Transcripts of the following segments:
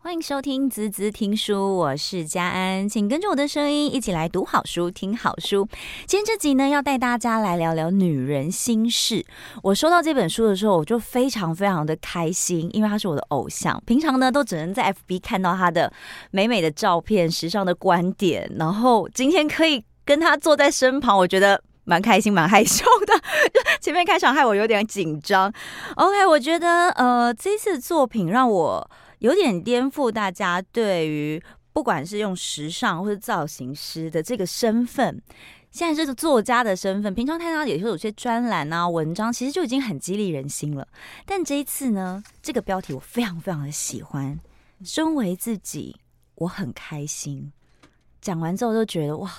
欢迎收听滋滋听书，我是佳安，请跟着我的声音一起来读好书、听好书。今天这集呢，要带大家来聊聊女人心事。我收到这本书的时候，我就非常非常的开心，因为他是我的偶像。平常呢，都只能在 FB 看到他的美美的照片、时尚的观点，然后今天可以跟他坐在身旁，我觉得蛮开心、蛮害羞的。前面开场害我有点紧张。OK，我觉得呃，这次作品让我。有点颠覆大家对于不管是用时尚或者造型师的这个身份，现在这个作家的身份，平常看到也会有些专栏啊、文章，其实就已经很激励人心了。但这一次呢，这个标题我非常非常的喜欢，身为自己，我很开心。讲完之后就觉得哇。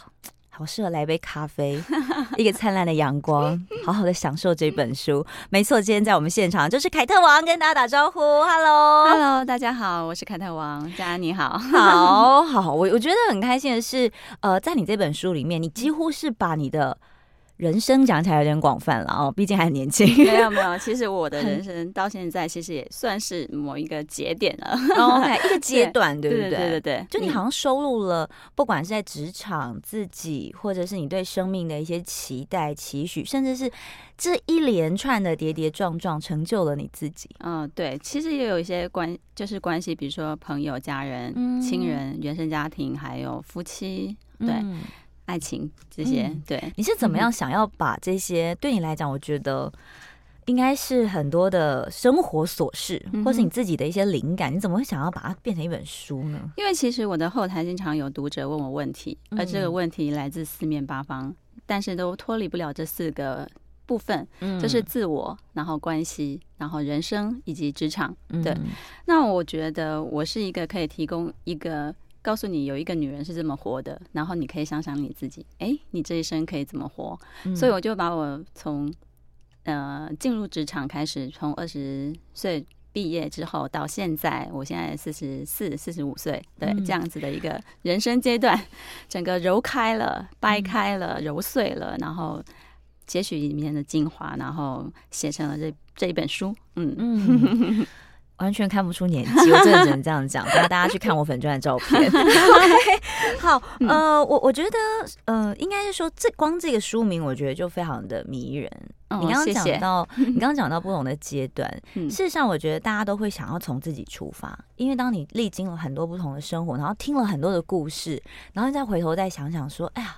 好适合来杯咖啡，一个灿烂的阳光，好好的享受这本书。没错，今天在我们现场就是凯特王，跟大家打招呼，Hello，Hello，大家好，我是凯特王，佳安你好，好好，我 我觉得很开心的是，呃，在你这本书里面，你几乎是把你的。人生讲起来有点广泛了哦，毕竟还很年轻。没有没有，其实我的人生 到现在其实也算是某一个节点了。OK，一个阶段，对不对？对对对对。就你好像收录了，不管是在职场、自己，或者是你对生命的一些期待、期许，甚至是这一连串的跌跌撞撞，成就了你自己。嗯，对，其实也有一些关，就是关系，比如说朋友、家人、亲人、原生家庭，还有夫妻，对。爱情这些，嗯、对，你是怎么样想要把这些？对你来讲，我觉得应该是很多的生活琐事，嗯、或是你自己的一些灵感。你怎么会想要把它变成一本书呢？因为其实我的后台经常有读者问我问题，而这个问题来自四面八方，嗯、但是都脱离不了这四个部分，嗯、就是自我，然后关系，然后人生以及职场。对，嗯、那我觉得我是一个可以提供一个。告诉你有一个女人是这么活的，然后你可以想想你自己，哎，你这一生可以怎么活？嗯、所以我就把我从呃进入职场开始，从二十岁毕业之后到现在，我现在四十四、四十五岁，对、嗯、这样子的一个人生阶段，整个揉开了、掰开了、揉碎了，然后截取里面的精华，然后写成了这这一本书。嗯嗯。完全看不出年纪，我真的只能这样讲。大家大家去看我粉钻的照片。okay, 好，呃，我我觉得，呃，应该是说，这光这个书名，我觉得就非常的迷人。哦、你刚刚讲到，谢谢你刚刚讲到不同的阶段，嗯、事实上，我觉得大家都会想要从自己出发，因为当你历经了很多不同的生活，然后听了很多的故事，然后再回头再想想说，哎呀，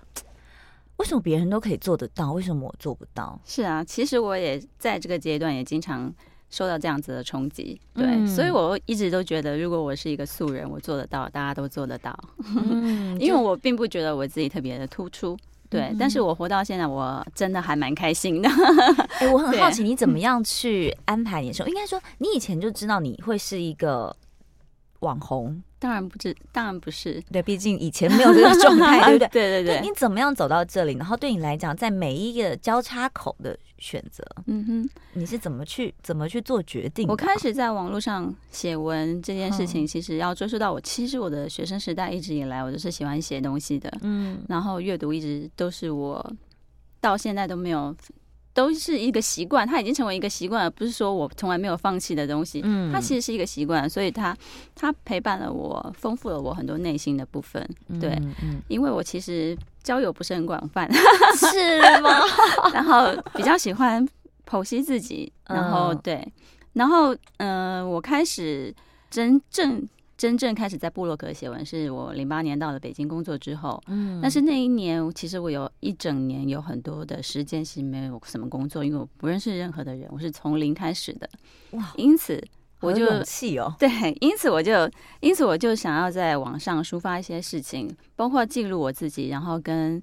为什么别人都可以做得到，为什么我做不到？是啊，其实我也在这个阶段也经常。受到这样子的冲击，对，嗯、所以我一直都觉得，如果我是一个素人，我做得到，大家都做得到。嗯、因为我并不觉得我自己特别的突出，对，嗯、但是我活到现在，我真的还蛮开心的。哎、欸，我很 好奇，你怎么样去安排你的生活？对应该说，你以前就知道你会是一个网红。当然不是，当然不是。对，毕竟以前没有这个状态，对不对？对对对。你怎么样走到这里？然后对你来讲，在每一个交叉口的选择，嗯哼，你是怎么去怎么去做决定？我开始在网络上写文这件事情，其实要追溯到我，其实我的学生时代一直以来，我都是喜欢写东西的，嗯，然后阅读一直都是我到现在都没有。都是一个习惯，它已经成为一个习惯而，不是说我从来没有放弃的东西。嗯，它其实是一个习惯，所以它它陪伴了我，丰富了我很多内心的部分。对，嗯嗯、因为我其实交友不是很广泛，是吗？然后比较喜欢剖析自己，然后对，然后嗯、呃，我开始真正。真正开始在部落格写文，是我零八年到了北京工作之后。嗯，但是那一年，其实我有一整年有很多的时间是没有什么工作，因为我不认识任何的人，我是从零开始的。哇，因此我就勇气哦，对，因此我就，因此我就想要在网上抒发一些事情，包括记录我自己，然后跟。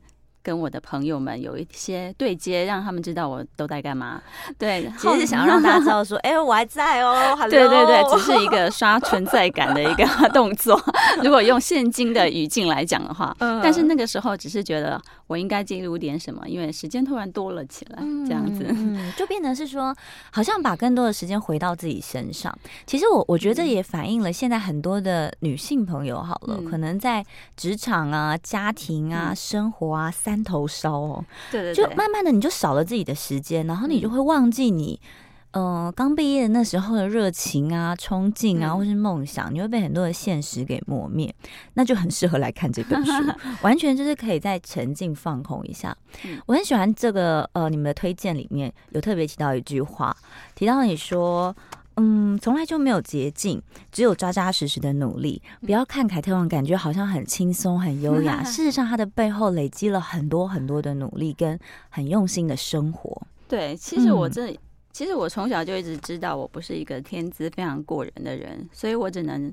跟我的朋友们有一些对接，让他们知道我都在干嘛。对，其实是想要让大家知道说，哎、欸，我还在哦。对对对，只是一个刷存在感的一个动作。如果用现今的语境来讲的话，但是那个时候只是觉得我应该记录点什么，因为时间突然多了起来，这样子，嗯，就变成是说，好像把更多的时间回到自己身上。其实我我觉得这也反映了现在很多的女性朋友，好了，可能在职场啊、家庭啊、生活啊三头烧哦，对对对，就慢慢的你就少了自己的时间，然后你就会忘记你呃，刚毕业的那时候的热情啊、冲劲啊，或是梦想，你会被很多的现实给磨灭，那就很适合来看这本书，完全就是可以再沉浸放空一下。我很喜欢这个呃，你们的推荐里面有特别提到一句话，提到你说。嗯，从来就没有捷径，只有扎扎实实的努力。不要看凯特王，感觉好像很轻松、很优雅。事实上，他的背后累积了很多很多的努力，跟很用心的生活。对，其实我这，嗯、其实我从小就一直知道，我不是一个天资非常过人的人，所以我只能，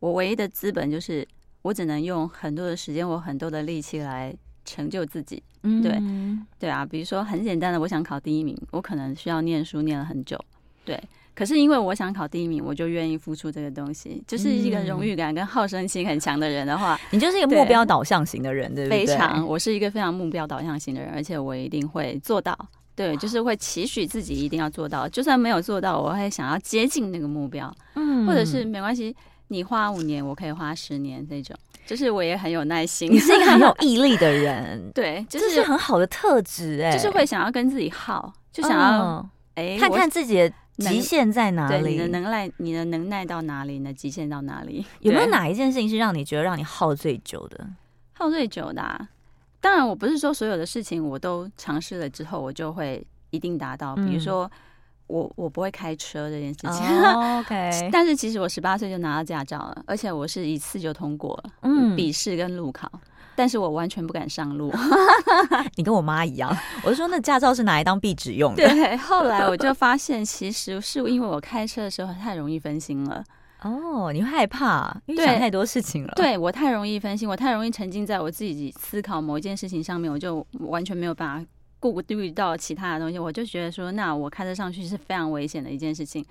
我唯一的资本就是，我只能用很多的时间，我很多的力气来成就自己。嗯，对，对啊，比如说很简单的，我想考第一名，我可能需要念书念了很久。对。可是因为我想考第一名，我就愿意付出这个东西。就是一个荣誉感跟好胜心很强的人的话，你就是一个目标导向型的人，对不对？非常，我是一个非常目标导向型的人，而且我一定会做到。对，就是会期许自己一定要做到，就算没有做到，我会想要接近那个目标。嗯，或者是没关系，你花五年，我可以花十年，这种就是我也很有耐心。你是一个很有毅力的人，对，就是、很好的特质，哎，就是会想要跟自己耗，就想要哎、嗯、看看自己的。极限在哪里？你的能耐，你的能耐到哪里？你的极限到哪里？有没有哪一件事情是让你觉得让你耗最久的？耗最久的啊，当然，我不是说所有的事情我都尝试了之后我就会一定达到。比如说，我我不会开车这件事情。嗯、OK，但是其实我十八岁就拿到驾照了，而且我是一次就通过了，嗯，笔试跟路考。但是我完全不敢上路，你跟我妈一样。我就说，那驾照是拿来当壁纸用的。对，后来我就发现，其实是因为我开车的时候太容易分心了。哦，你会害怕，因为想太多事情了。对，对我太容易分心，我太容易沉浸在我自己思考某一件事情上面，我就完全没有办法顾虑到其他的东西。我就觉得说，那我开车上去是非常危险的一件事情，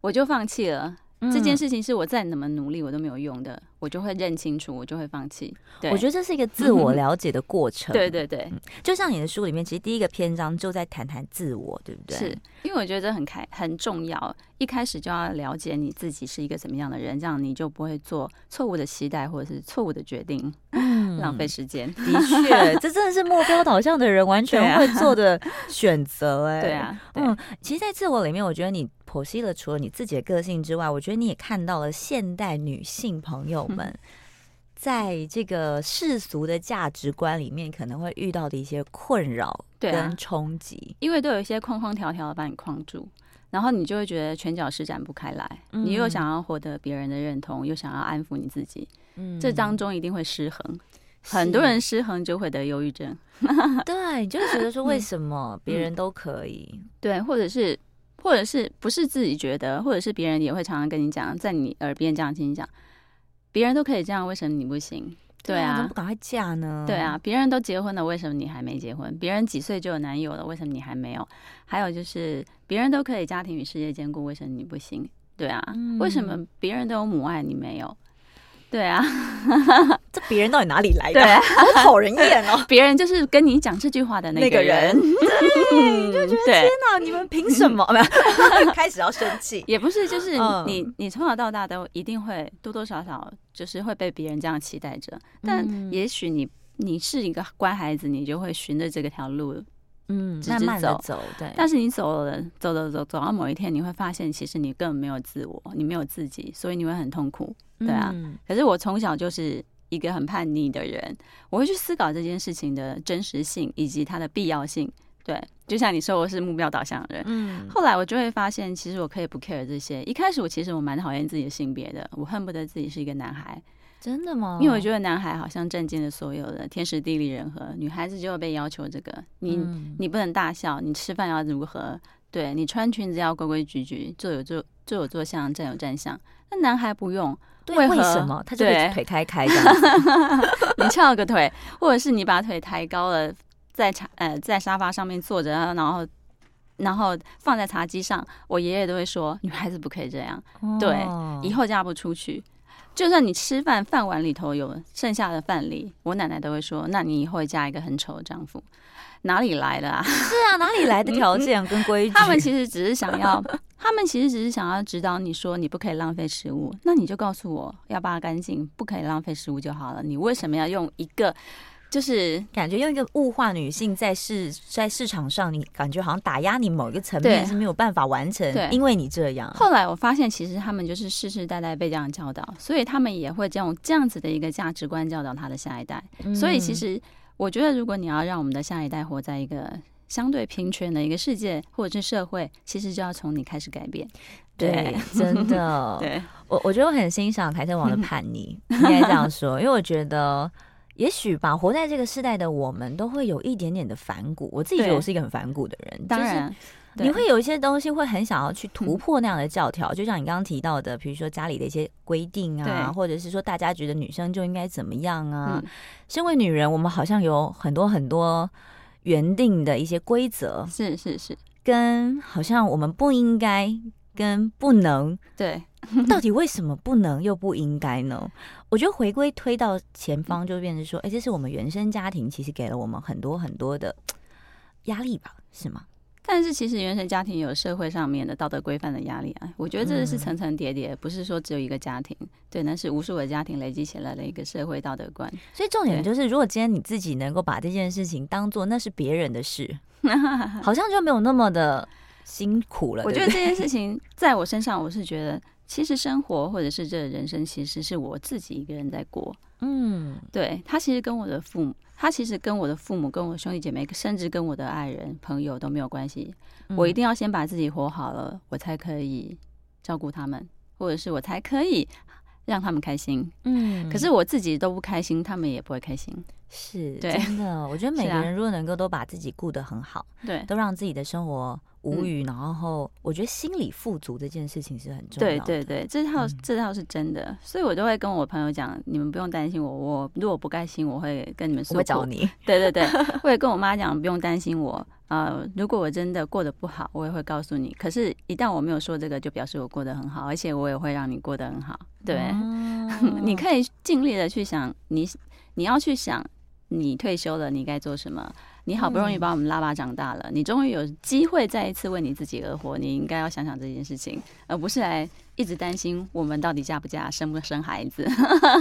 我就放弃了。这件事情是我再怎么努力我都没有用的，我就会认清楚，我就会放弃。对，我觉得这是一个自我 了解的过程。对对对，就像你的书里面，其实第一个篇章就在谈谈自我，对不对？是因为我觉得这很开很重要，一开始就要了解你自己是一个怎么样的人，这样你就不会做错误的期待或者是错误的决定，嗯，浪费时间。的确，这真的是目标导向的人完全会做的选择。哎，对啊，嗯，其实，在自我里面，我觉得你。剖析了除了你自己的个性之外，我觉得你也看到了现代女性朋友们 在这个世俗的价值观里面可能会遇到的一些困扰跟冲击，因为都有一些框框条条的把你框住，然后你就会觉得拳脚施展不开来。你又想要获得别人的认同，又想要安抚你自己，嗯这当中一定会失衡。很多人失衡就会得忧郁症，对，你就会觉得说 为什么别人都可以，对，或者是。或者是不是自己觉得，或者是别人也会常常跟你讲，在你耳边这样听你讲，别人都可以这样，为什么你不行？对啊，怎么不赶快嫁呢？对啊，别人都结婚了，为什么你还没结婚？别人几岁就有男友了，为什么你还没有？还有就是别人都可以家庭与事业兼顾，为什么你不行？对啊，嗯、为什么别人都有母爱，你没有？对啊，这别人到底哪里来的？对啊，好讨人厌哦！别人就是跟你讲这句话的那个人，对，就觉得天哪，你们凭什么？开始要生气，也不是，就是你，你从小到大都一定会多多少少就是会被别人这样期待着，但也许你你是一个乖孩子，你就会循着这个条路。嗯，直直，慢慢的走，对。但是你走了，走走走，走到某一天，你会发现，其实你根本没有自我，你没有自己，所以你会很痛苦，对啊。嗯、可是我从小就是一个很叛逆的人，我会去思考这件事情的真实性以及它的必要性。对，就像你说，我是目标导向的人。嗯。后来我就会发现，其实我可以不 care 这些。一开始我其实我蛮讨厌自己的性别的，我恨不得自己是一个男孩。真的吗？因为我觉得男孩好像占尽了所有的天时地利人和，女孩子就会被要求这个，你、嗯、你不能大笑，你吃饭要如何？对，你穿裙子要规规矩矩，坐有坐坐有坐相，站有站相。那男孩不用，对为？为什么？他就会腿开开这样对 你翘个腿，或者是你把腿抬高了，在茶呃在沙发上面坐着，然后然后放在茶几上。我爷爷都会说，女孩子不可以这样，哦、对，以后嫁不出去。就算你吃饭饭碗里头有剩下的饭粒，我奶奶都会说：“那你以后会嫁一个很丑的丈夫，哪里来的啊？”是啊，哪里来的条件跟规矩？他们其实只是想要，他们其实只是想要指导你说你不可以浪费食物，那你就告诉我要扒干净，不可以浪费食物就好了。你为什么要用一个就是感觉用一个物化女性在市在市场上，你感觉好像打压你某一个层面是没有办法完成，对，因为你这样。后来我发现，其实他们就是世世代代被这样教导，所以他们也会用这样子的一个价值观教导他的下一代。嗯、所以其实我觉得，如果你要让我们的下一代活在一个相对平权的一个世界或者是社会，其实就要从你开始改变。对，对真的。对，我我觉得我很欣赏凯特王的叛逆，应该这样说，因为我觉得。也许吧，活在这个时代的我们都会有一点点的反骨。我自己觉得我是一个很反骨的人，当然，你会有一些东西会很想要去突破那样的教条，就像你刚刚提到的，比如说家里的一些规定啊，或者是说大家觉得女生就应该怎么样啊。身为女人，我们好像有很多很多原定的一些规则，是是是，跟好像我们不应该跟不能对。到底为什么不能又不应该呢？我觉得回归推到前方，就变成说，哎、欸，这是我们原生家庭其实给了我们很多很多的 压力吧，是吗？但是其实原生家庭有社会上面的道德规范的压力啊，我觉得这是层层叠叠，不是说只有一个家庭，对，那是无数个家庭累积起来的一个社会道德观。所以重点就是，如果今天你自己能够把这件事情当做那是别人的事，好像就没有那么的辛苦了。我觉得这件事情在我身上，我是觉得。其实生活或者是这人生，其实是我自己一个人在过。嗯，对，他其实跟我的父母，他其实跟我的父母、跟我兄弟姐妹，甚至跟我的爱人、朋友都没有关系。我一定要先把自己活好了，我才可以照顾他们，或者是我才可以让他们开心。嗯，可是我自己都不开心，他们也不会开心。是，真的，我觉得 每个人如果能够都把自己顾得很好，对，都让自己的生活。无语，然后我觉得心理富足这件事情是很重要的。对对对，这套这套是真的，所以我都会跟我朋友讲，你们不用担心我，我如果不开心，我会跟你们说，我会找你。对对对，我也跟我妈讲，不用担心我。呃，如果我真的过得不好，我也会告诉你。可是，一旦我没有说这个，就表示我过得很好，而且我也会让你过得很好。对，哦、你可以尽力的去想，你你要去想，你退休了，你该做什么。你好不容易把我们拉拔长大了，嗯、你终于有机会再一次为你自己而活，你应该要想想这件事情，而不是来一直担心我们到底嫁不嫁、生不生孩子。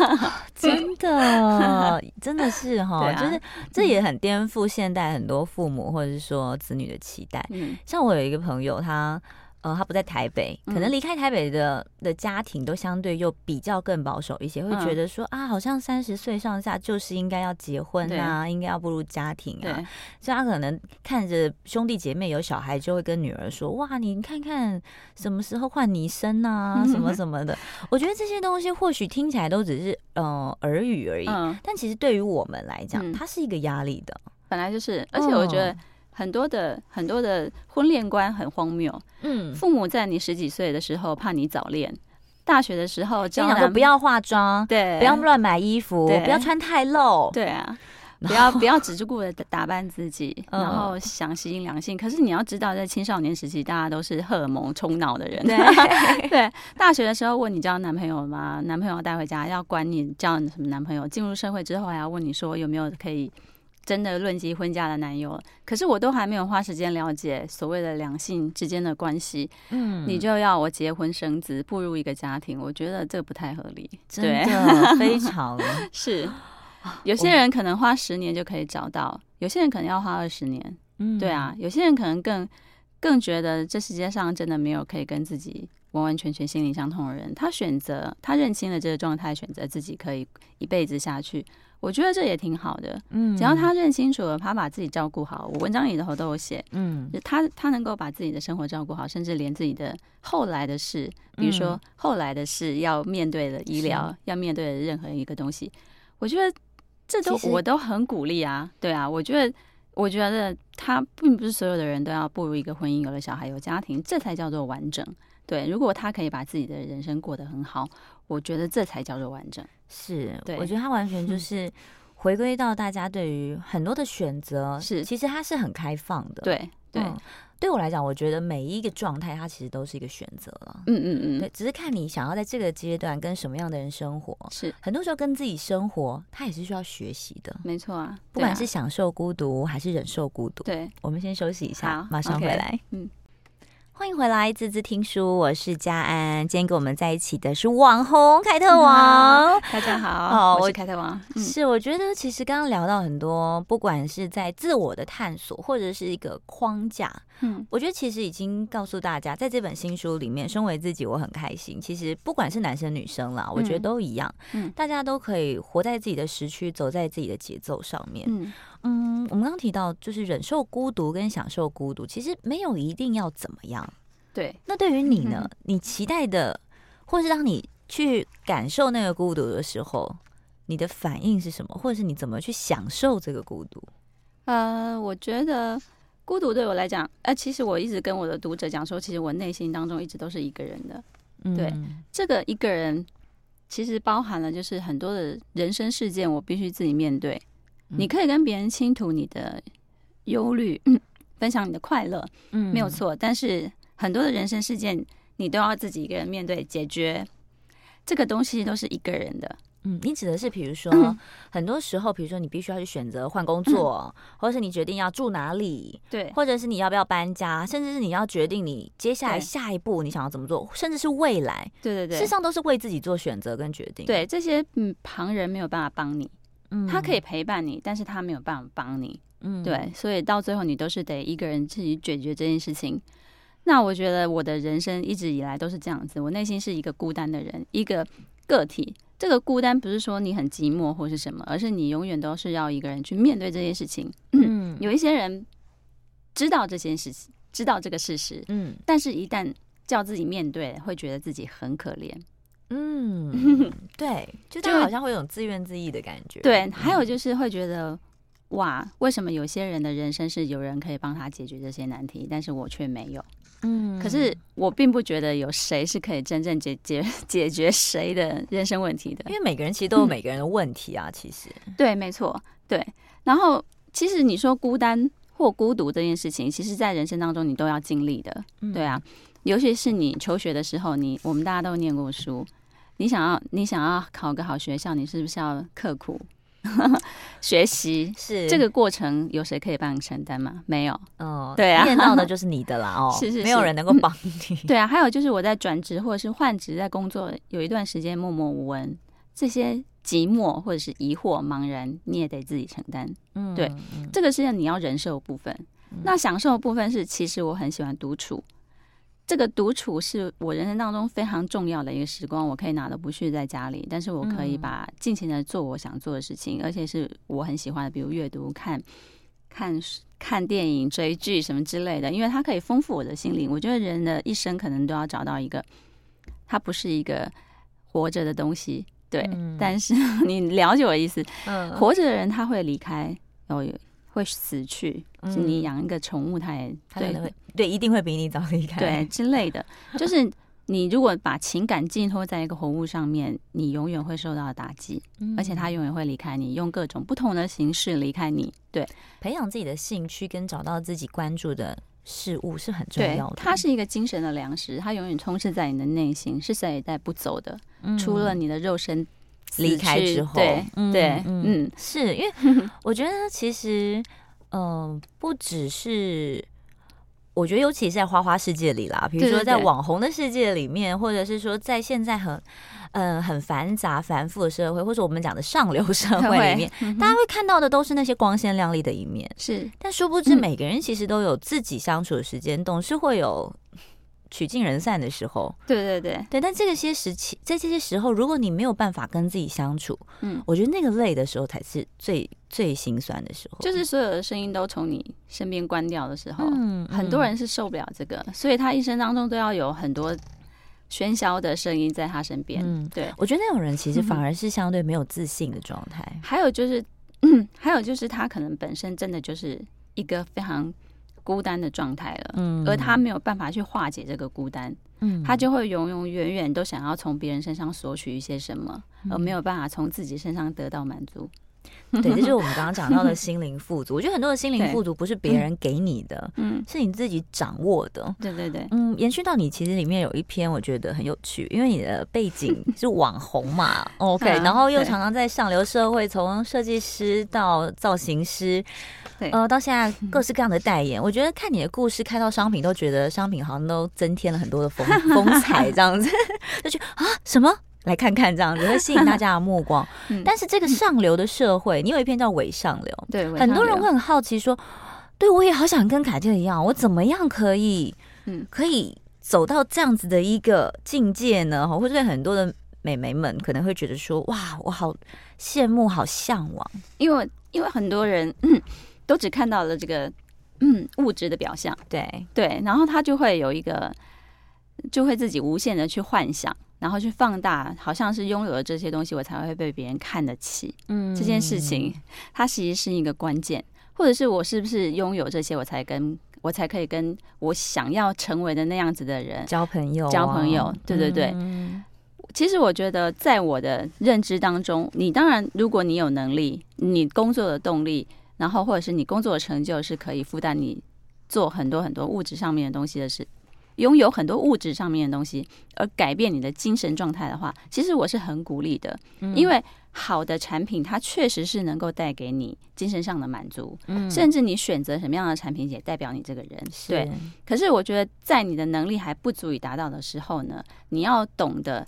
真的，真的是哈，啊、就是这也很颠覆现代很多父母或者是说子女的期待。嗯，像我有一个朋友，他。呃，他不在台北，可能离开台北的的家庭都相对又比较更保守一些，会觉得说啊，好像三十岁上下就是应该要结婚啊，应该要步入家庭啊。所以他可能看着兄弟姐妹有小孩，就会跟女儿说：“哇，你看看什么时候换你生啊，什么 什么的。”我觉得这些东西或许听起来都只是呃耳语而已，但其实对于我们来讲，它是一个压力的。本来就是，而且我觉得。很多的很多的婚恋观很荒谬，嗯，父母在你十几岁的时候怕你早恋，大学的时候经常说不要化妆，对，不要乱买衣服，对不要穿太露，对啊，不要不要只是顾着打扮自己，然后想吸引两性。可是你要知道，在青少年时期，大家都是荷尔蒙冲脑的人，对 对。大学的时候问你交男朋友吗？男朋友要带回家，要管你交什么男朋友。进入社会之后，还要问你说有没有可以。真的论及婚嫁的男友，可是我都还没有花时间了解所谓的两性之间的关系，嗯，你就要我结婚生子，步入一个家庭，我觉得这不太合理，真的非常。是。有些人可能花十年就可以找到，有些人可能要花二十年，嗯，对啊，有些人可能更更觉得这世界上真的没有可以跟自己完完全全心灵相通的人，他选择他认清了这个状态，选择自己可以一辈子下去。我觉得这也挺好的，嗯，只要他认清楚了，他把自己照顾好，我文章里头都有写，嗯，他他能够把自己的生活照顾好，甚至连自己的后来的事，比如说后来的事要面对的医疗，要面对的任何一个东西，我觉得这都我都很鼓励啊，对啊，我觉得我觉得他并不是所有的人都要步入一个婚姻，有了小孩，有家庭，这才叫做完整。对，如果他可以把自己的人生过得很好，我觉得这才叫做完整。是，对，我觉得他完全就是回归到大家对于很多的选择，是其实他是很开放的。对对，嗯，对我来讲，我觉得每一个状态，它其实都是一个选择了。嗯嗯嗯，对，只是看你想要在这个阶段跟什么样的人生活。是，很多时候跟自己生活，他也是需要学习的。没错啊，不管是享受孤独还是忍受孤独。对，我们先休息一下，马上回来。嗯。欢迎回来，滋滋听书，我是佳安。今天跟我们在一起的是网红凯特王，嗯、大家好，我是凯特王。嗯、是，我觉得其实刚刚聊到很多，不管是在自我的探索，或者是一个框架，嗯，我觉得其实已经告诉大家，在这本新书里面，身为自己，我很开心。其实不管是男生女生啦，我觉得都一样，嗯，大家都可以活在自己的时区，走在自己的节奏上面，嗯嗯。我们刚刚提到，就是忍受孤独跟享受孤独，其实没有一定要怎么样。对，那对于你呢？你期待的，或是当你去感受那个孤独的时候，你的反应是什么？或者是你怎么去享受这个孤独？呃，我觉得孤独对我来讲，呃，其实我一直跟我的读者讲说，其实我内心当中一直都是一个人的。嗯、对，这个一个人其实包含了就是很多的人生事件，我必须自己面对。嗯、你可以跟别人倾吐你的忧虑，嗯、分享你的快乐，嗯，没有错，但是。很多的人生事件，你都要自己一个人面对解决。这个东西都是一个人的。嗯，你指的是，比如说，嗯、很多时候，比如说你必须要去选择换工作，嗯、或者是你决定要住哪里，对，或者是你要不要搬家，甚至是你要决定你接下来下一步你想要怎么做，甚至是未来，对对对，事实上都是为自己做选择跟决定。对，这些嗯，旁人没有办法帮你，嗯，他可以陪伴你，但是他没有办法帮你，嗯，对，所以到最后你都是得一个人自己解决这件事情。那我觉得我的人生一直以来都是这样子，我内心是一个孤单的人，一个个体。这个孤单不是说你很寂寞或是什么，而是你永远都是要一个人去面对这件事情。嗯，有一些人知道这件事情，知道这个事实，嗯，但是一旦叫自己面对，会觉得自己很可怜。嗯，对，就就好像会有种自怨自艾的感觉。对，还有就是会觉得。哇，为什么有些人的人生是有人可以帮他解决这些难题，但是我却没有？嗯，可是我并不觉得有谁是可以真正解决 解决谁的人生问题的，因为每个人其实都有每个人的问题啊。嗯、其实，对，没错，对。然后，其实你说孤单或孤独这件事情，其实在人生当中你都要经历的，嗯、对啊。尤其是你求学的时候，你我们大家都念过书，你想要你想要考个好学校，你是不是要刻苦？学习是这个过程，有谁可以帮你承担吗？没有。哦，对啊，念到的 就是你的啦。哦，是是是，没有人能够帮 你。对啊，还有就是我在转职或者是换职，在工作有一段时间默默无闻，这些寂寞或者是疑惑、茫然，你也得自己承担。嗯，对，这个是你要忍受的部分。那享受的部分是，其实我很喜欢独处。这个独处是我人生当中非常重要的一个时光，我可以哪都不去在家里，但是我可以把尽情的做我想做的事情，嗯、而且是我很喜欢的，比如阅读、看、看、看电影、追剧什么之类的，因为它可以丰富我的心灵。我觉得人的一生可能都要找到一个，它不是一个活着的东西，对。嗯、但是 你了解我的意思，嗯，活着的人他会离开。会死去，是你养一个宠物，它也它可能会对，一定会比你早离开，对之类的。就是你如果把情感寄托在一个活物上面，你永远会受到打击，而且它永远会离开你，用各种不同的形式离开你。对，培养自己的兴趣跟找到自己关注的事物是很重要的。它是一个精神的粮食，它永远充斥在你的内心，是谁也带不走的。除了你的肉身。离开之后，对对，嗯，是因为我觉得其实，嗯、呃，不只是，我觉得尤其是在花花世界里啦，比如说在网红的世界里面，或者是说在现在很，嗯、呃，很繁杂繁复的社会，或者我们讲的上流社 会里面，嗯、大家会看到的都是那些光鲜亮丽的一面，是，但殊不知每个人其实都有自己相处的时间，总是会有。曲尽人散的时候，对对对对，但这个些时期，在这些时候，如果你没有办法跟自己相处，嗯，我觉得那个累的时候才是最最心酸的时候，就是所有的声音都从你身边关掉的时候，嗯，很多人是受不了这个，所以他一生当中都要有很多喧嚣的声音在他身边。嗯，对，我觉得那种人其实反而是相对没有自信的状态。还有就是，嗯，还有就是他可能本身真的就是一个非常。孤单的状态了，嗯，而他没有办法去化解这个孤单，嗯，他就会永永远远都想要从别人身上索取一些什么，嗯，而没有办法从自己身上得到满足，对，这就是我们刚刚讲到的 心灵富足。我觉得很多的心灵富足不是别人给你的，嗯，是你自己掌握的。对对对，嗯，延续到你其实里面有一篇我觉得很有趣，因为你的背景 是网红嘛，OK，然后又常常在上流社会，从设计师到造型师，对，呃，到现在各式各样的代言。我觉得看你的故事，看到商品都觉得商品好像都增添了很多的风 风采，这样子就觉得啊什么？来看看这样子会吸引大家的目光，嗯、但是这个上流的社会，你有一篇叫《伪上流》，对，很多人会很好奇说，对我也好想跟凯特一样，我怎么样可以，嗯，可以走到这样子的一个境界呢？或者很多的美眉们可能会觉得说，哇，我好羡慕，好向往，因为因为很多人、嗯、都只看到了这个嗯物质的表象，对对，然后他就会有一个，就会自己无限的去幻想。然后去放大，好像是拥有了这些东西，我才会被别人看得起。嗯，这件事情它其实是一个关键，或者是我是不是拥有这些，我才跟我才可以跟我想要成为的那样子的人交朋友，交朋友。对对对。其实我觉得，在我的认知当中，你当然，如果你有能力，你工作的动力，然后或者是你工作的成就是可以负担你做很多很多物质上面的东西的事。拥有很多物质上面的东西，而改变你的精神状态的话，其实我是很鼓励的。因为好的产品，它确实是能够带给你精神上的满足。甚至你选择什么样的产品，也代表你这个人。对。可是我觉得，在你的能力还不足以达到的时候呢，你要懂得。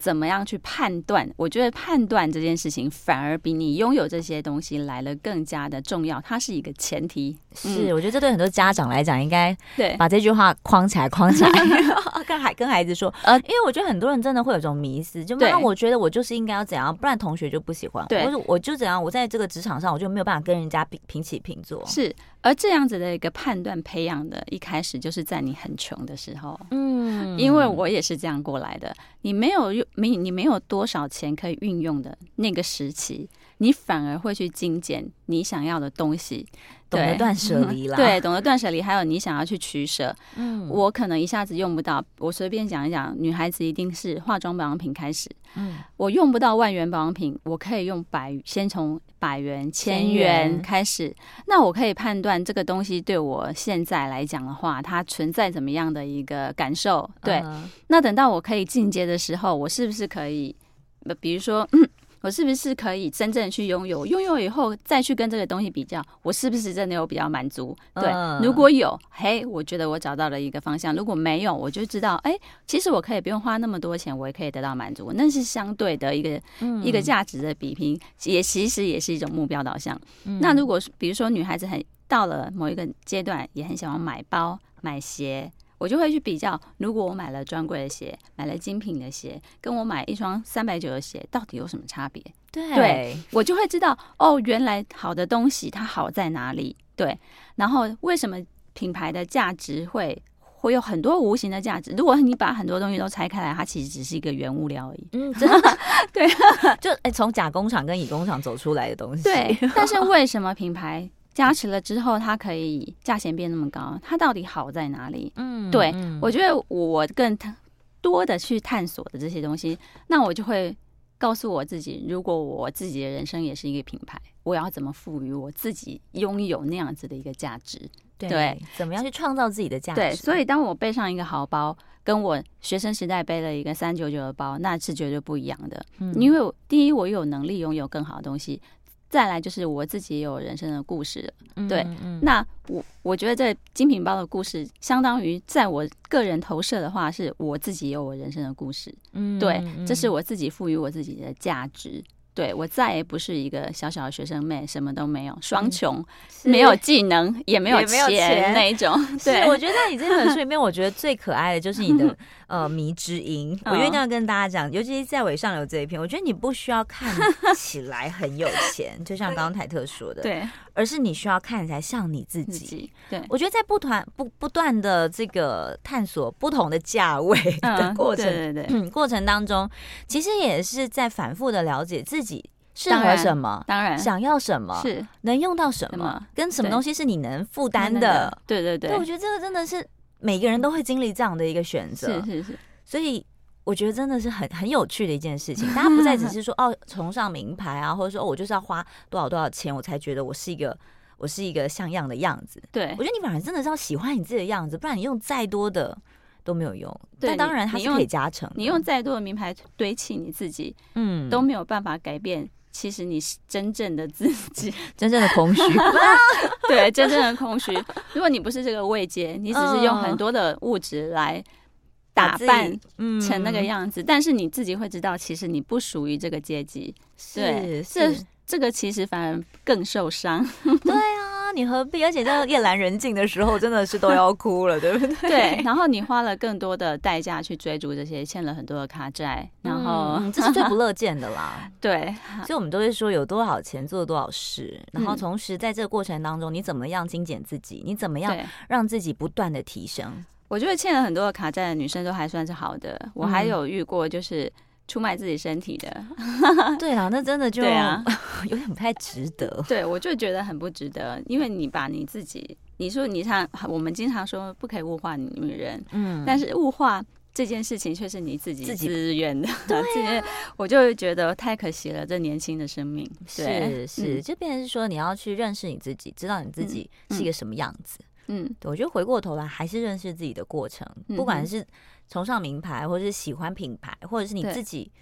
怎么样去判断？我觉得判断这件事情反而比你拥有这些东西来了更加的重要。它是一个前提。是，我觉得这对很多家长来讲，应该对把这句话框起来，框起来，跟孩跟孩子说。呃，因为我觉得很多人真的会有种迷思，就妈妈，我觉得我就是应该要怎样，不然同学就不喜欢我。对，我就怎样，我在这个职场上，我就没有办法跟人家平平起平坐。是。而这样子的一个判断培养的，一开始就是在你很穷的时候，嗯，因为我也是这样过来的。你没有用，没你没有多少钱可以运用的那个时期，你反而会去精简你想要的东西。懂得断舍离了，对，懂得断舍离，还有你想要去取舍。嗯，我可能一下子用不到，我随便讲一讲，女孩子一定是化妆保养品开始。嗯，我用不到万元保养品，我可以用百，先从百元、千元开始。那我可以判断这个东西对我现在来讲的话，它存在怎么样的一个感受？对，那等到我可以进阶的时候，我是不是可以，比如说。嗯我是不是可以真正去拥有？拥有以后再去跟这个东西比较，我是不是真的有比较满足？对，如果有，嘿，我觉得我找到了一个方向；如果没有，我就知道，哎，其实我可以不用花那么多钱，我也可以得到满足。那是相对的一个一个价值的比拼，也其实也是一种目标导向。那如果比如说女孩子很到了某一个阶段，也很喜欢买包、买鞋。我就会去比较，如果我买了专柜的鞋，买了精品的鞋，跟我买一双三百九的鞋，到底有什么差别？对，对，我就会知道，哦，原来好的东西它好在哪里？对，然后为什么品牌的价值会会有很多无形的价值？如果你把很多东西都拆开来，它其实只是一个原物料而已。嗯，真的，对，就哎，从甲工厂跟乙工厂走出来的东西。对，但是为什么品牌？加持了之后，它可以价钱变那么高，它到底好在哪里？嗯，对，我觉得我更多的去探索的这些东西，那我就会告诉我自己，如果我自己的人生也是一个品牌，我要怎么赋予我自己拥有那样子的一个价值？对，对，怎么样去创造自己的价值？对，所以当我背上一个好包，跟我学生时代背了一个三九九的包，那是绝对不一样的。嗯，因为第一，我有能力拥有更好的东西。再来就是我自己也有人生的故事了，对，那我我觉得这精品包的故事，相当于在我个人投射的话，是我自己有我人生的故事，嗯，对，这是我自己赋予我自己的价值。对，我再也不是一个小小的学生妹，什么都没有，双穷，没有技能，也没有钱那一种。对，我觉得在你这本书里面，我觉得最可爱的就是你的 呃迷之音。我一定要跟大家讲，尤其是在伪上流这一篇，我觉得你不需要看 起来很有钱，就像刚刚凯特说的，对，而是你需要看起来像你自己。对，我觉得在不团不不断的这个探索不同的价位的过程，对对对，过程当中，其实也是在反复的了解自。自己适合什么？当然，想要什么？是能用到什么？跟什么东西是你能负担的？对对对。对，我觉得这个真的是每个人都会经历这样的一个选择。是是是。所以我觉得真的是很很有趣的一件事情。大家不再只是说哦，崇尚名牌啊，或者说哦，我就是要花多少多少钱，我才觉得我是一个我是一个像样的样子。对，我觉得你反而真的是要喜欢你自己的样子，不然你用再多的都没有用。但当然它是可以加成你，你用再多的名牌堆砌你自己，嗯，都没有办法改变。其实你是真正的自己，真正的空虚，对，真正的空虚。如果你不是这个位阶，你只是用很多的物质来打扮成那个样子，但是你自己会知道，其实你不属于这个阶级。对，这这个其实反而更受伤。对啊。你何必？而且在夜阑人静的时候，真的是都要哭了，对不对？对。然后你花了更多的代价去追逐这些，欠了很多的卡债，然后、嗯、这是最不乐见的啦。对。所以我们都会说，有多少钱做多少事，然后同时在这个过程当中，你怎么样精简自己？你怎么样让自己不断的提升？我觉得欠了很多的卡债的女生都还算是好的。我还有遇过就是。出卖自己身体的，对啊，那真的就啊，有点不太值得。对，我就觉得很不值得，因为你把你自己，你说你像我们经常说不可以物化女人，嗯，但是物化这件事情却是你自己自愿的，对、啊，我就觉得太可惜了，这年轻的生命。是是，这边是说你要去认识你自己，知道你自己是一个什么样子。嗯，对，我觉得回过头来还是认识自己的过程，不管是。崇尚名牌，或者是喜欢品牌，或者是你自己。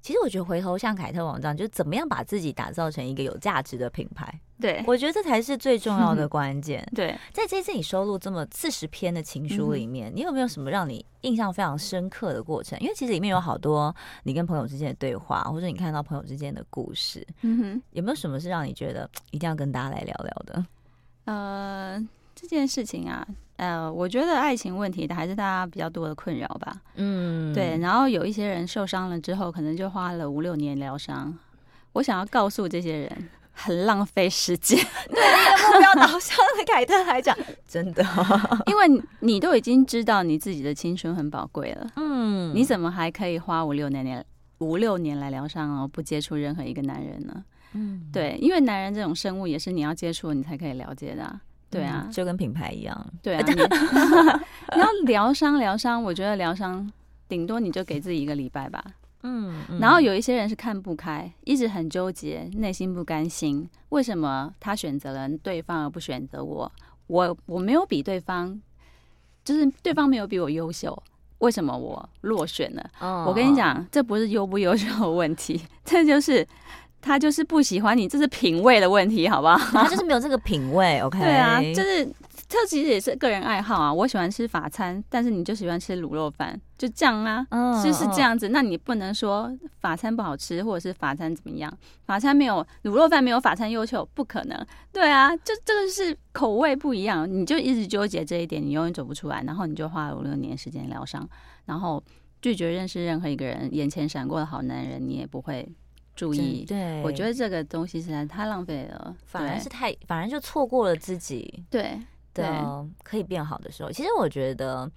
其实我觉得回头像凯特网这样，就怎么样把自己打造成一个有价值的品牌。对，我觉得这才是最重要的 关键。对，在这次你收录这么四十篇的情书里面，你有没有什么让你印象非常深刻的过程？因为其实里面有好多你跟朋友之间的对话，或者你看到朋友之间的故事。嗯哼，有没有什么是让你觉得一定要跟大家来聊聊的？呃。这件事情啊，呃，我觉得爱情问题的还是大家比较多的困扰吧。嗯，对。然后有一些人受伤了之后，可能就花了五六年疗伤。我想要告诉这些人，很浪费时间。对一个目标导向的凯特来讲，真的，因为你都已经知道你自己的青春很宝贵了。嗯，你怎么还可以花五六年年五六年来疗伤哦，不接触任何一个男人呢？嗯，对，因为男人这种生物也是你要接触，你才可以了解的啊。对啊，就跟品牌一样。对啊，你，要疗伤疗伤，我觉得疗伤顶多你就给自己一个礼拜吧。嗯，然后有一些人是看不开，一直很纠结，内心不甘心。为什么他选择了对方而不选择我？我我没有比对方，就是对方没有比我优秀，为什么我落选了？哦，我跟你讲，这不是优不优秀的问题，这就是。他就是不喜欢你，这是品味的问题，好不好？他就是没有这个品味，OK？对啊，就是这其实也是个人爱好啊。我喜欢吃法餐，但是你就喜欢吃卤肉饭，就这样啊，嗯、就是这样子。那你不能说法餐不好吃，或者是法餐怎么样？法餐没有卤肉饭没有法餐优秀，不可能。对啊，就这个是口味不一样，你就一直纠结这一点，你永远走不出来。然后你就花了五六年时间疗伤，然后拒绝认识任何一个人，眼前闪过的好男人，你也不会。注意，对，我觉得这个东西实在太浪费了，反而是太，反而就错过了自己对对可以变好的时候。其实我觉得，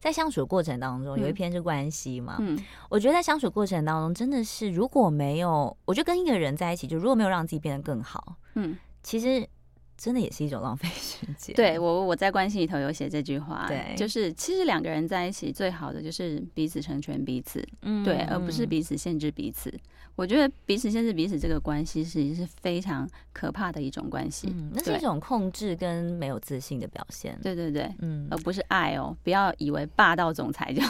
在相处过程当中，有一篇是关系嘛，嗯，我觉得在相处过程当中，真的是如果没有，我觉得跟一个人在一起，就如果没有让自己变得更好，嗯，其实。真的也是一种浪费 时间。对，我，我在关系里头有写这句话，对，就是其实两个人在一起最好的就是彼此成全彼此，嗯，对，而不是彼此限制彼此。我觉得彼此限制彼此这个关系是是非常可怕的一种关系，嗯，那是一种控制跟没有自信的表现。对对对，嗯，而不是爱哦，不要以为霸道总裁就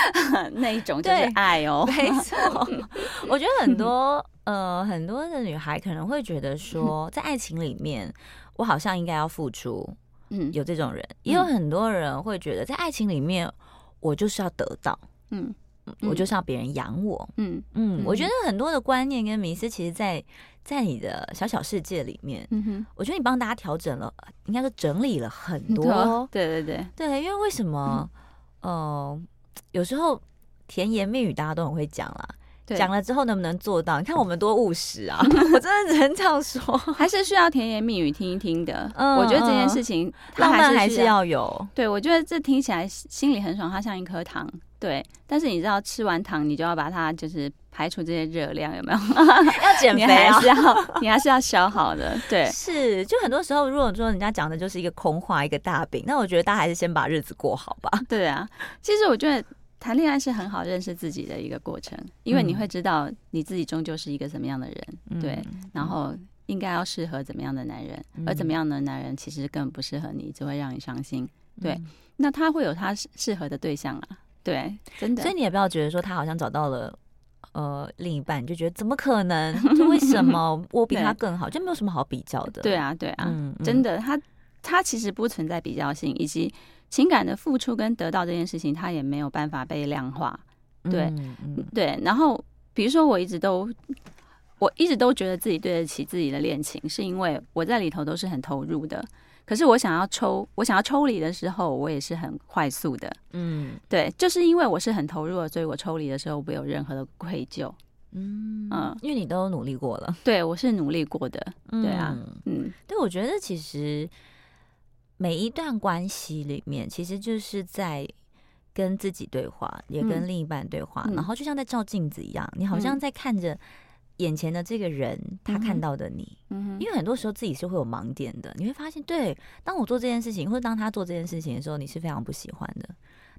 那一种就是爱哦，没错。我觉得很多呃很多的女孩可能会觉得说，在爱情里面。我好像应该要付出，嗯，有这种人，也有很多人会觉得，在爱情里面，我就是要得到，嗯，我就是要别人养我，嗯嗯，我觉得很多的观念跟迷思，其实，在在你的小小世界里面，嗯哼，我觉得你帮大家调整了，应该说整理了很多，对对对对，因为为什么，呃，有时候甜言蜜语大家都很会讲啦。讲了之后能不能做到？你看我们多务实啊！我真的只能这样说，还是需要甜言蜜语听一听的。嗯，我觉得这件事情浪漫还是要有。对，我觉得这听起来心里很爽，它像一颗糖。对，但是你知道吃完糖，你就要把它就是排除这些热量，有没有？要减肥啊！你还是要，你还是要消耗的。对，是。就很多时候，如果说人家讲的就是一个空话，一个大饼，那我觉得大家还是先把日子过好吧。对啊，其实我觉得。谈恋爱是很好认识自己的一个过程，因为你会知道你自己终究是一个什么样的人，嗯、对，然后应该要适合怎么样的男人，嗯、而怎么样的男人其实根本不适合你，只会让你伤心。对，嗯、那他会有他适合的对象啊，对，真的。所以你也不要觉得说他好像找到了呃另一半，你就觉得怎么可能？就为什么 我比他更好？就没有什么好比较的。对啊，对啊，嗯、真的，他他其实不存在比较性，以及。情感的付出跟得到这件事情，他也没有办法被量化，对，嗯嗯、对。然后，比如说，我一直都，我一直都觉得自己对得起自己的恋情，是因为我在里头都是很投入的。可是，我想要抽，我想要抽离的时候，我也是很快速的。嗯，对，就是因为我是很投入的，所以我抽离的时候不有任何的愧疚。嗯嗯，因为你都努力过了，对，我是努力过的。对啊，嗯，对，我觉得其实。每一段关系里面，其实就是在跟自己对话，也跟另一半对话，嗯、然后就像在照镜子一样，你好像在看着眼前的这个人，嗯、他看到的你。嗯、因为很多时候自己是会有盲点的，你会发现，对，当我做这件事情，或者当他做这件事情的时候，你是非常不喜欢的。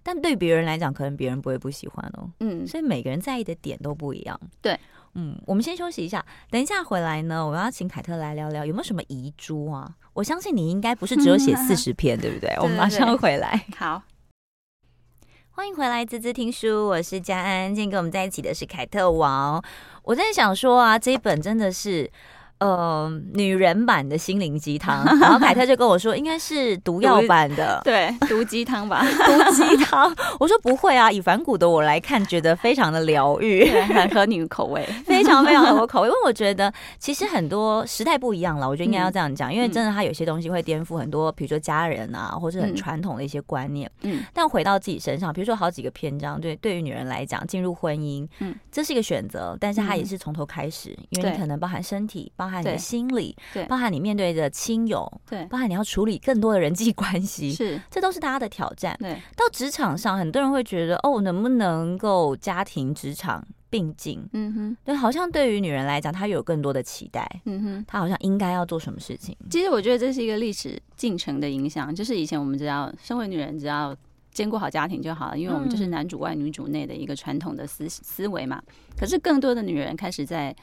但对别人来讲，可能别人不会不喜欢哦。嗯，所以每个人在意的点都不一样。对，嗯，我们先休息一下，等一下回来呢，我要请凯特来聊聊有没有什么遗珠啊。我相信你应该不是只有写四十 篇，对不对？我们马上回来。好，欢迎回来，滋滋听书，我是佳安。今天跟我们在一起的是凯特王。我在想说啊，这一本真的是。呃，女人版的心灵鸡汤，然后凯特就跟我说，应该是毒药版的，对，毒鸡汤吧，毒鸡汤。我说不会啊，以反骨的我来看，觉得非常的疗愈，很合你的口味，非常非常合我口味。因为我觉得其实很多时代不一样了，我觉得应该要这样讲，因为真的它有些东西会颠覆很多，比如说家人啊，或者很传统的一些观念。嗯，但回到自己身上，比如说好几个篇章，对，对于女人来讲，进入婚姻，嗯，这是一个选择，但是它也是从头开始，因为你可能包含身体，包含。包含你的心理，对，包含你面对的亲友，对，包含你要处理更多的人际关系，是，这都是大家的挑战。对，到职场上，很多人会觉得，哦，能不能够家庭职场并进？嗯哼，对，好像对于女人来讲，她有更多的期待。嗯哼，她好像应该要做什么事情？其实我觉得这是一个历史进程的影响，就是以前我们知道身为女人，只要兼顾好家庭就好了，因为我们就是男主外女主内的一个传统的思思维嘛。可是更多的女人开始在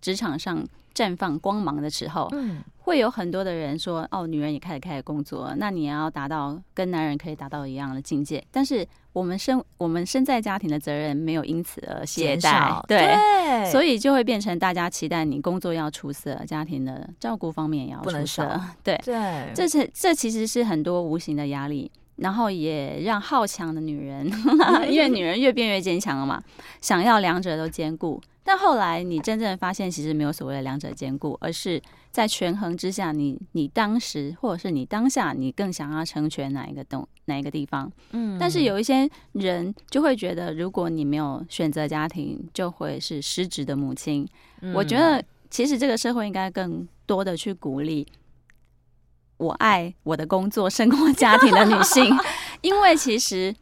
职场上。绽放光芒的时候，嗯，会有很多的人说：“哦，女人也开始开始工作，那你也要达到跟男人可以达到一样的境界。”但是我们身我们身在家庭的责任没有因此而懈怠，对，对，所以就会变成大家期待你工作要出色，家庭的照顾方面也要出色，对。对，这是这其实是很多无形的压力，然后也让好强的女人，因为女人越变越坚强了嘛，想要两者都兼顾。但后来你真正发现，其实没有所谓的两者兼顾，而是在权衡之下你，你你当时或者是你当下，你更想要成全哪一个东哪一个地方？嗯。但是有一些人就会觉得，如果你没有选择家庭，就会是失职的母亲。嗯。我觉得，其实这个社会应该更多的去鼓励我爱我的工作胜过家庭的女性，因为其实。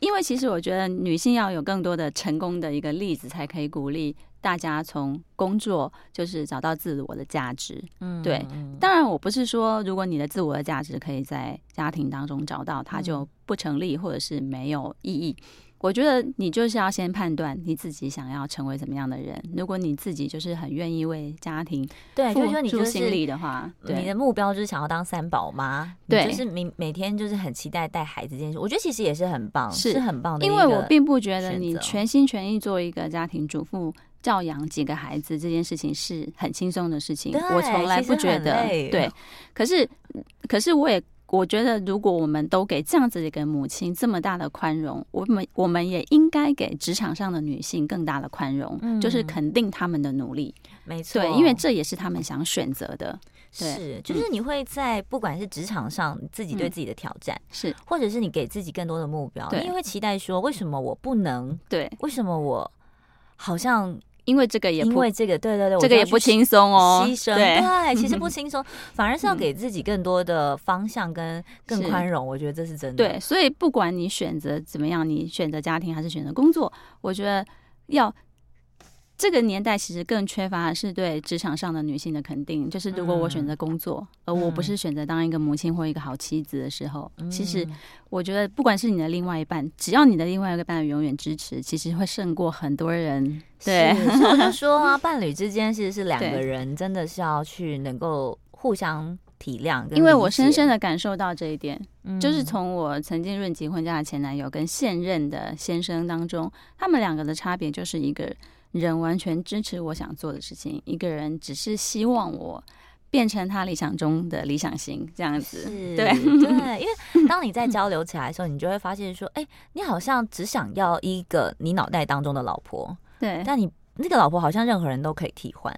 因为其实我觉得女性要有更多的成功的一个例子，才可以鼓励大家从工作就是找到自我的价值。嗯，对。当然，我不是说如果你的自我的价值可以在家庭当中找到，它就不成立或者是没有意义。我觉得你就是要先判断你自己想要成为怎么样的人。如果你自己就是很愿意为家庭对，就是说你付出心力的话，你的目标就是想要当三宝妈，对，就是每每天就是很期待带孩子这件事。我觉得其实也是很棒，是，是很棒的。因为我并不觉得你全心全意做一个家庭主妇，教养几个孩子这件事情是很轻松的事情。我从来不觉得，对。可是，可是我也。我觉得，如果我们都给这样子的一个母亲这么大的宽容，我们我们也应该给职场上的女性更大的宽容，嗯、就是肯定他们的努力。没错，对，因为这也是他们想选择的。是，就是你会在不管是职场上自己对自己的挑战，是、嗯，或者是你给自己更多的目标，你也会期待说，为什么我不能？对，为什么我好像？因为这个也不，因为这个，对对对，这个也不轻松哦。牺牲，对，对，其实不轻松，反而是要给自己更多的方向跟更宽容。我觉得这是真的。对，所以不管你选择怎么样，你选择家庭还是选择工作，我觉得要这个年代其实更缺乏的是对职场上的女性的肯定，就是如果我选择工作，嗯、而我不是选择当一个母亲或一个好妻子的时候，嗯、其实我觉得不管是你的另外一半，只要你的另外一个伴侣永远支持，其实会胜过很多人。对，我就说啊，伴侣之间其实是两个人，真的是要去能够互相体谅。因为我深深的感受到这一点，嗯、就是从我曾经论及婚嫁的前男友跟现任的先生当中，他们两个的差别就是一个。人完全支持我想做的事情，一个人只是希望我变成他理想中的理想型这样子。是对对，因为 当你在交流起来的时候，你就会发现说，哎、欸，你好像只想要一个你脑袋当中的老婆，对，但你那个老婆好像任何人都可以替换。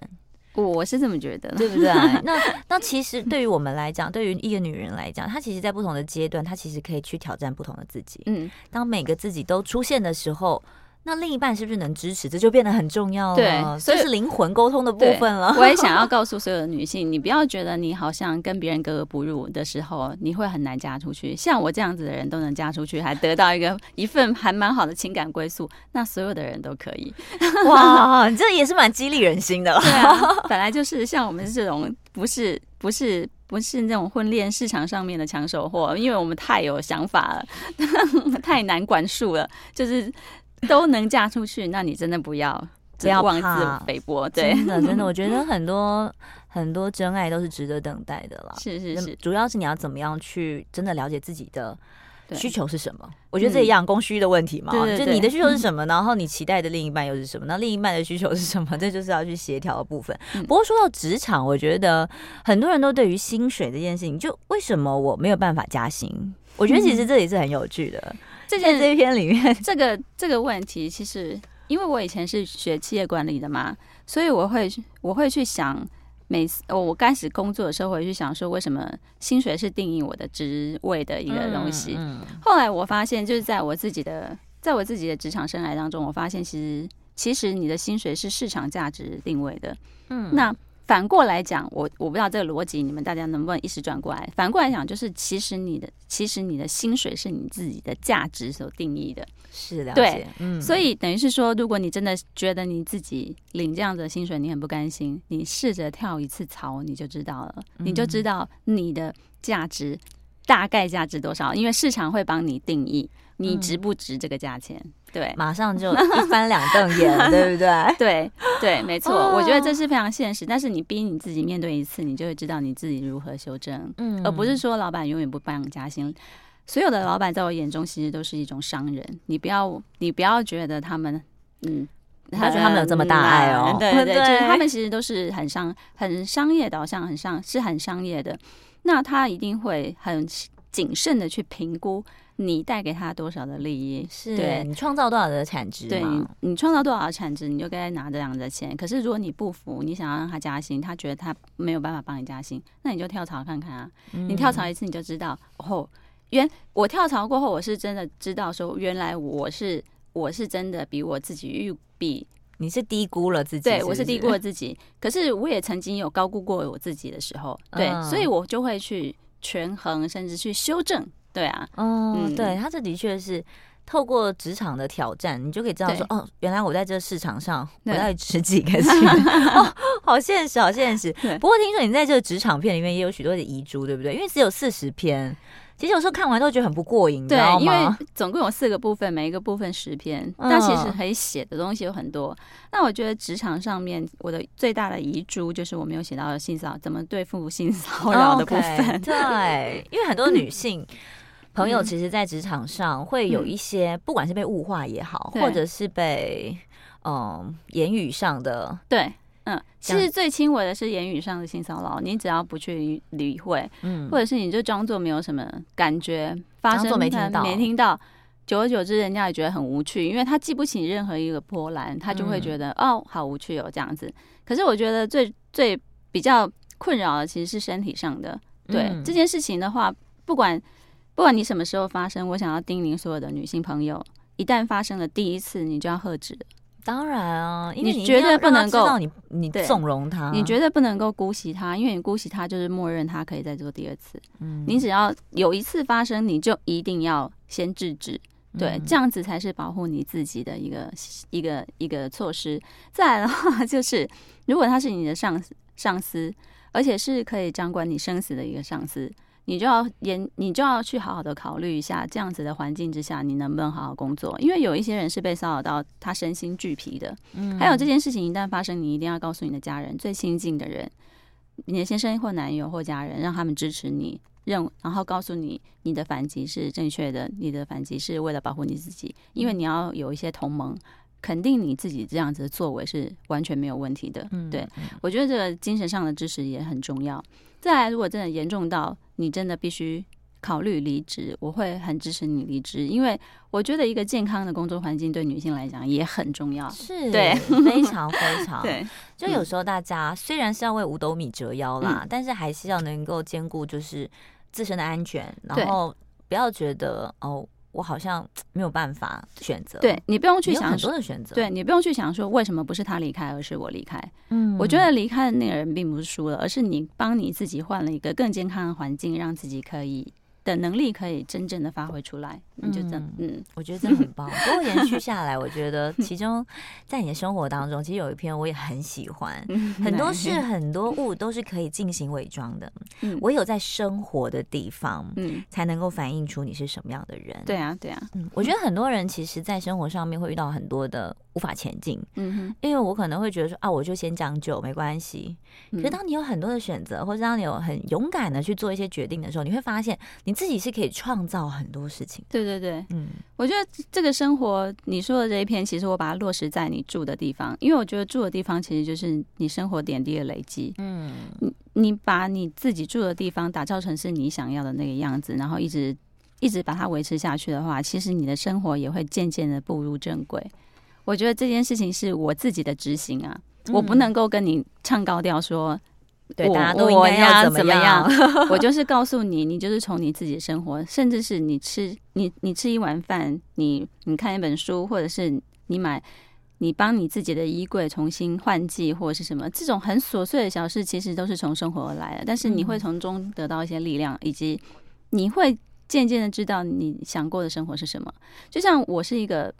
我是这么觉得，对不对？那那其实对于我们来讲，对于一个女人来讲，她其实，在不同的阶段，她其实可以去挑战不同的自己。嗯，当每个自己都出现的时候。那另一半是不是能支持？这就变得很重要了。对，所以是灵魂沟通的部分了。我也想要告诉所有的女性，你不要觉得你好像跟别人格格不入的时候，你会很难嫁出去。像我这样子的人都能嫁出去，还得到一个一份还蛮好的情感归宿，那所有的人都可以。哇，这也是蛮激励人心的。对啊，本来就是像我们这种不是不是不是那种婚恋市场上面的抢手货，因为我们太有想法了，太难管束了，就是。都能嫁出去，那你真的不要不要妄自菲薄。对，真的真的，我觉得很多很多真爱都是值得等待的啦。是是是，主要是你要怎么样去真的了解自己的需求是什么？我觉得这一样供需的问题嘛。对，就你的需求是什么，然后你期待的另一半又是什么？那另一半的需求是什么？这就是要去协调的部分。不过说到职场，我觉得很多人都对于薪水这件事情，就为什么我没有办法加薪？我觉得其实这也是很有趣的。这件这一篇里面，这个这个问题，其实因为我以前是学企业管理的嘛，所以我会我会去想，每次我我开始工作的时候，我会去想说，为什么薪水是定义我的职位的一个东西。嗯嗯、后来我发现，就是在我自己的在我自己的职场生涯当中，我发现其实其实你的薪水是市场价值定位的。嗯，那。反过来讲，我我不知道这个逻辑，你们大家能不能一时转过来？反过来讲，就是其实你的其实你的薪水是你自己的价值所定义的，是的，对，嗯，所以等于是说，如果你真的觉得你自己领这样子的薪水你很不甘心，你试着跳一次槽，你就知道了，你就知道你的价值大概价值多少，因为市场会帮你定义你值不值这个价钱。对，马上就一翻两瞪眼，对不对？对对，没错，我觉得这是非常现实。但是你逼你自己面对一次，你就会知道你自己如何修正，嗯，而不是说老板永远不帮你加薪。所有的老板在我眼中其实都是一种商人，你不要你不要觉得他们，嗯，他觉得他们有这么大爱哦，对对，就是他们其实都是很商很商业导向，很商是很商业的。那他一定会很谨慎的去评估。你带给他多少的利益？是对你创造多少的产值？对你，创造多少的产值，你就该拿这样的钱。可是如果你不服，你想要让他加薪，他觉得他没有办法帮你加薪，那你就跳槽看看啊！嗯、你跳槽一次，你就知道哦，原我跳槽过后，我是真的知道说，原来我是我是真的比我自己预比你是低估了自己是是？对，我是低估了自己。可是我也曾经有高估过我自己的时候，对，嗯、所以我就会去权衡，甚至去修正。对啊，嗯，嗯对，他这的确是透过职场的挑战，你就可以知道说，哦，原来我在这市场上，我到底值几个 钱，哦，好现实，好现实。不过听说你在这个职场片里面也有许多的遗珠，对不对？因为只有四十篇，其实有时候看完都觉得很不过瘾，对，因为 总共有四个部分，每一个部分十篇，但其实可以写的东西有很多。那我觉得职场上面我的最大的遗珠就是我没有写到的性骚扰，怎么对付性骚扰的部分。Okay, 对，因为很多女性。朋友其实，在职场上会有一些，不管是被物化也好，或者是被嗯言语上的对，嗯，其实最轻微的是言语上的性骚扰，你只要不去理会，嗯，或者是你就装作没有什么感觉发生，没听到，没听到，久而久之，人家也觉得很无趣，因为他记不起任何一个波澜，他就会觉得哦，好无趣哦这样子。可是我觉得最最比较困扰的其实是身体上的，对。这件事情的话，不管。不管你什么时候发生，我想要叮咛所有的女性朋友：一旦发生了第一次，你就要喝止。当然啊，因为你，你绝对不能够你你纵容他，你绝对不能够姑息他，因为你姑息他就是默认他可以再做第二次。嗯，你只要有一次发生，你就一定要先制止。对，这样子才是保护你自己的一个一个一个措施。再来的话，就是如果他是你的上司上司，而且是可以掌管你生死的一个上司。你就要研，你就要去好好的考虑一下，这样子的环境之下，你能不能好好工作？因为有一些人是被骚扰到，他身心俱疲的。嗯，还有这件事情一旦发生，你一定要告诉你的家人，最亲近的人，你的先生或男友或家人，让他们支持你，认，然后告诉你你的反击是正确的，你的反击是为了保护你自己，因为你要有一些同盟，肯定你自己这样子的作为是完全没有问题的。嗯，对，我觉得这个精神上的支持也很重要。再来，如果真的严重到你真的必须考虑离职，我会很支持你离职，因为我觉得一个健康的工作环境对女性来讲也很重要。是，对，非常非常。对，就有时候大家虽然是要为五斗米折腰啦，嗯、但是还是要能够兼顾就是自身的安全，然后不要觉得哦。我好像没有办法选择，对，你不用去想很多的选择，对，你不用去想说为什么不是他离开，而是我离开。嗯，我觉得离开的那个人并不是输了，而是你帮你自己换了一个更健康的环境，让自己可以。的能力可以真正的发挥出来，你就这样，嗯，我觉得这很棒。不过延续下来，我觉得其中在你的生活当中，其实有一篇我也很喜欢。很多事、很多物都是可以进行伪装的，唯有在生活的地方，嗯，才能够反映出你是什么样的人。对啊，对啊。嗯，我觉得很多人其实，在生活上面会遇到很多的无法前进。嗯哼，因为我可能会觉得说啊，我就先将就，没关系。可是当你有很多的选择，或者当你有很勇敢的去做一些决定的时候，你会发现你。你自己是可以创造很多事情。对对对，嗯，我觉得这个生活你说的这一篇，其实我把它落实在你住的地方，因为我觉得住的地方其实就是你生活点滴的累积。嗯，你你把你自己住的地方打造成是你想要的那个样子，然后一直一直把它维持下去的话，其实你的生活也会渐渐的步入正轨。我觉得这件事情是我自己的执行啊，嗯，我不能够跟你唱高调说。对，大家都应该要怎么样？我就是告诉你，你就是从你自己的生活，甚至是你吃你你吃一碗饭，你你看一本书，或者是你买你帮你自己的衣柜重新换季，或者是什么这种很琐碎的小事，其实都是从生活而来的。但是你会从中得到一些力量，以及你会渐渐的知道你想过的生活是什么。就像我是一个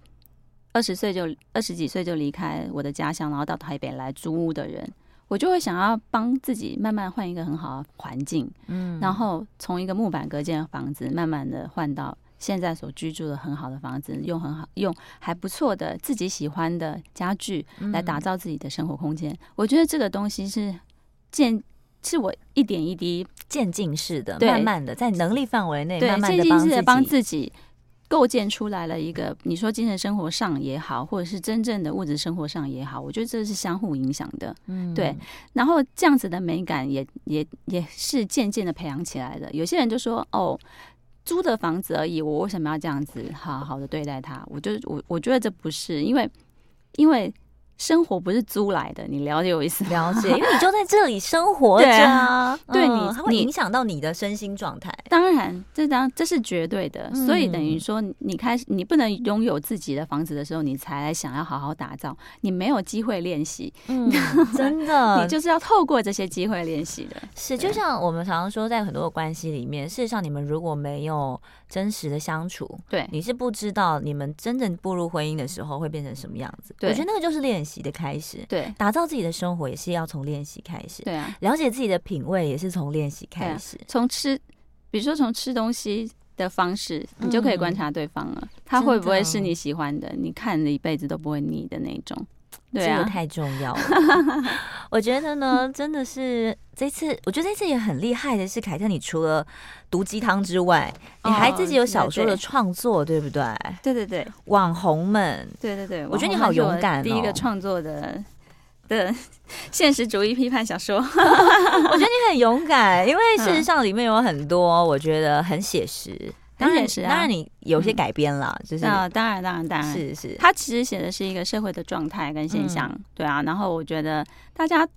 二十岁就二十几岁就离开我的家乡，然后到台北来租屋的人。我就会想要帮自己慢慢换一个很好的环境，嗯，然后从一个木板隔间的房子，慢慢的换到现在所居住的很好的房子，用很好用还不错的自己喜欢的家具来打造自己的生活空间。我觉得这个东西是渐是我一点一滴渐进式的，慢慢的在能力范围内，慢慢的帮自己。构建出来了一个，你说精神生活上也好，或者是真正的物质生活上也好，我觉得这是相互影响的，嗯，对。然后这样子的美感也也也是渐渐的培养起来的。有些人就说：“哦，租的房子而已，我为什么要这样子好好的对待它？”我就我我觉得这不是，因为因为。生活不是租来的，你了解我意思？了解，因为你就在这里生活着啊，对，你它会影响到你的身心状态。当然，这当这是绝对的。所以等于说，你开始你不能拥有自己的房子的时候，你才想要好好打造，你没有机会练习。嗯，真的，你就是要透过这些机会练习的。是，就像我们常常说，在很多的关系里面，事实上，你们如果没有真实的相处，对，你是不知道你们真正步入婚姻的时候会变成什么样子。对，我觉得那个就是练习。的开始，对，打造自己的生活也是要从练习开始，对啊，了解自己的品味也是从练习开始，从、啊、吃，比如说从吃东西的方式，你就可以观察对方了，嗯、他会不会是你喜欢的，的你看了一辈子都不会腻的那种。对啊，这个太重要了。我觉得呢，真的是这次，我觉得这次也很厉害的是，凯特，你除了毒鸡汤之外，你还自己有小说的创作，对不对？对对对，网红们，对对对，我觉得你好勇敢哦。第一个创作的的现实主义批判小说，我觉得你很勇敢，因为事实上里面有很多我觉得很写实。当然是啊，当然你有些改编了，就是啊，当然当然当然，是是。他其实写的是一个社会的状态跟现象，对啊。然后我觉得大家，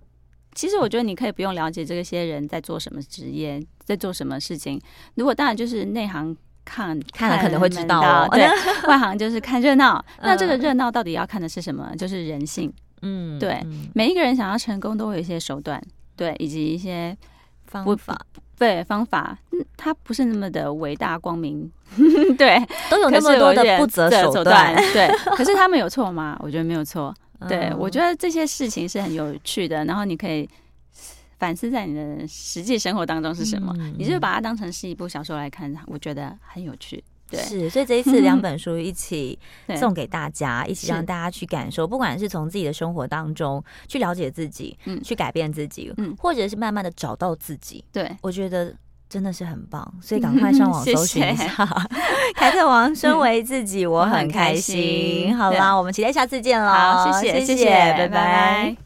其实我觉得你可以不用了解这些人在做什么职业，在做什么事情。如果当然就是内行看看了可能会知道哦，对，外行就是看热闹。那这个热闹到底要看的是什么？就是人性。嗯，对，每一个人想要成功都会有一些手段，对，以及一些方法。对方法，嗯，它不是那么的伟大光明，对，都有那么多的不择手段，对。可是他们有错吗？我觉得没有错。对，我觉得这些事情是很有趣的，然后你可以反思在你的实际生活当中是什么，嗯、你就把它当成是一部小说来看，我觉得很有趣。对，是，所以这一次两 本书一起 送给大家，一起让大家去感受，不管是从自己的生活当中去了解自己，嗯，去改变自己，嗯，或者是慢慢的找到自己。对，我觉得真的是很棒，所以赶快上网 搜寻一下《凯特王身为自己》，我很开心。好啦，我们期待下次见喽！好，谢谢，谢谢，拜拜。拜拜。